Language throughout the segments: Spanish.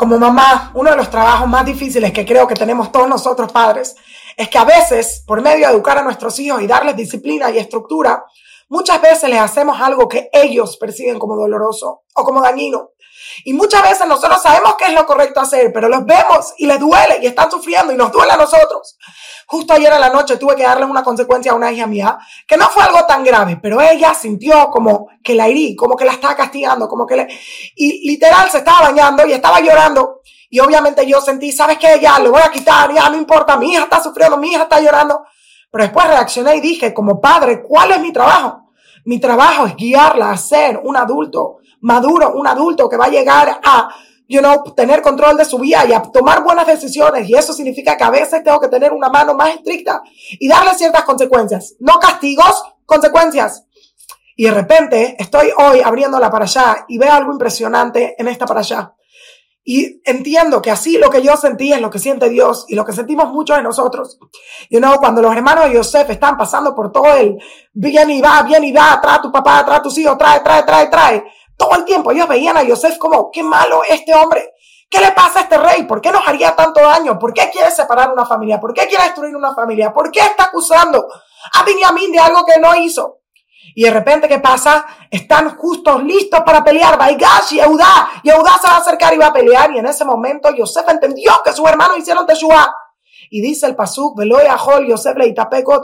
como mamá, uno de los trabajos más difíciles que creo que tenemos todos nosotros padres es que a veces, por medio de educar a nuestros hijos y darles disciplina y estructura, muchas veces les hacemos algo que ellos perciben como doloroso o como dañino. Y muchas veces nosotros sabemos qué es lo correcto hacer, pero los vemos y les duele y están sufriendo y nos duele a nosotros. Justo ayer en la noche tuve que darle una consecuencia a una hija mía, que no fue algo tan grave, pero ella sintió como que la herí, como que la estaba castigando, como que le... Y literal se estaba bañando y estaba llorando. Y obviamente yo sentí, ¿sabes qué? Ya le voy a quitar, ya no importa, mi hija está sufriendo, mi hija está llorando. Pero después reaccioné y dije, como padre, ¿cuál es mi trabajo? Mi trabajo es guiarla a ser un adulto maduro, un adulto que va a llegar a you know, tener control de su vida y a tomar buenas decisiones. Y eso significa que a veces tengo que tener una mano más estricta y darle ciertas consecuencias. No castigos, consecuencias. Y de repente estoy hoy abriéndola para allá y veo algo impresionante en esta para allá. Y entiendo que así lo que yo sentí es lo que siente Dios y lo que sentimos muchos de nosotros. You know, cuando los hermanos de Joseph están pasando por todo el bien y va, bien y va, trae a tu papá, trae a tus hijos, trae, trae, trae, trae todo el tiempo ellos veían a Yosef como, qué malo este hombre. ¿Qué le pasa a este rey? ¿Por qué nos haría tanto daño? ¿Por qué quiere separar una familia? ¿Por qué quiere destruir una familia? ¿Por qué está acusando a Benjamín de algo que no hizo? Y de repente, ¿qué pasa? Están justos, listos para pelear. Baigash y Eudá. Y Eudá se va a acercar y va a pelear. Y en ese momento, Yosef entendió que sus hermanos hicieron Teshuvah. Y dice el Pasuk, Veloy Ahol, Yosef le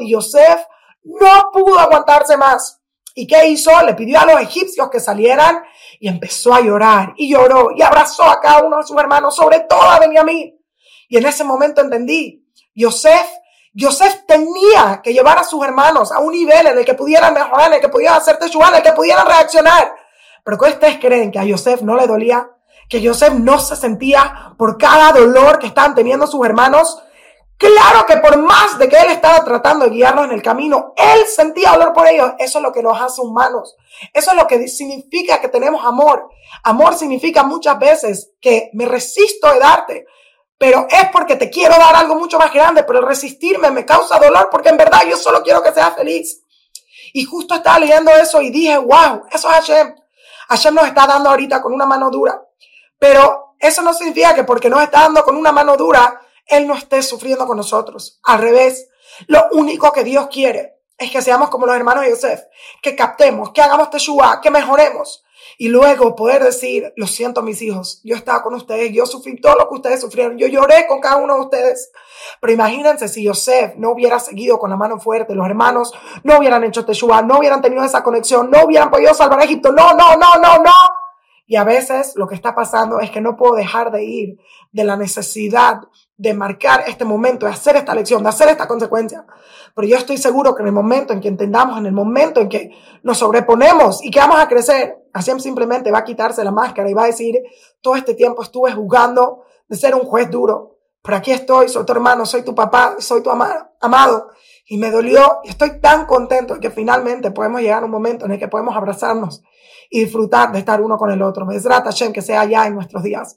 Y Yosef no pudo aguantarse más. ¿Y qué hizo? Le pidió a los egipcios que salieran y empezó a llorar y lloró y abrazó a cada uno de sus hermanos, sobre todo a Benjamín. Y en ese momento entendí, Yosef, Yosef tenía que llevar a sus hermanos a un nivel en el que pudieran mejorar, en el que pudieran hacer teshuva, en el que pudieran reaccionar. Pero que ustedes creen que a Yosef no le dolía, que Yosef no se sentía por cada dolor que estaban teniendo sus hermanos, Claro que por más de que él estaba tratando de guiarnos en el camino, él sentía dolor por ellos. Eso es lo que nos hace humanos. Eso es lo que significa que tenemos amor. Amor significa muchas veces que me resisto de darte, pero es porque te quiero dar algo mucho más grande, pero resistirme me causa dolor porque en verdad yo solo quiero que seas feliz. Y justo estaba leyendo eso y dije, wow, eso es Hashem. Hashem nos está dando ahorita con una mano dura. Pero eso no significa que porque nos está dando con una mano dura, él no esté sufriendo con nosotros. Al revés, lo único que Dios quiere es que seamos como los hermanos de Yosef, que captemos, que hagamos teshuva, que mejoremos. Y luego poder decir, lo siento mis hijos, yo estaba con ustedes, yo sufrí todo lo que ustedes sufrieron, yo lloré con cada uno de ustedes. Pero imagínense si Yosef no hubiera seguido con la mano fuerte, los hermanos no hubieran hecho teshuva, no hubieran tenido esa conexión, no hubieran podido salvar Egipto, no, no, no, no, no. Y a veces lo que está pasando es que no puedo dejar de ir de la necesidad de marcar este momento, de hacer esta lección, de hacer esta consecuencia. Pero yo estoy seguro que en el momento en que entendamos, en el momento en que nos sobreponemos y que vamos a crecer, Hashem simplemente va a quitarse la máscara y va a decir, todo este tiempo estuve jugando de ser un juez duro, pero aquí estoy, soy tu hermano, soy tu papá, soy tu amado. Y me dolió y estoy tan contento que finalmente podemos llegar a un momento en el que podemos abrazarnos y disfrutar de estar uno con el otro. Besrat Hashem, que sea ya en nuestros días.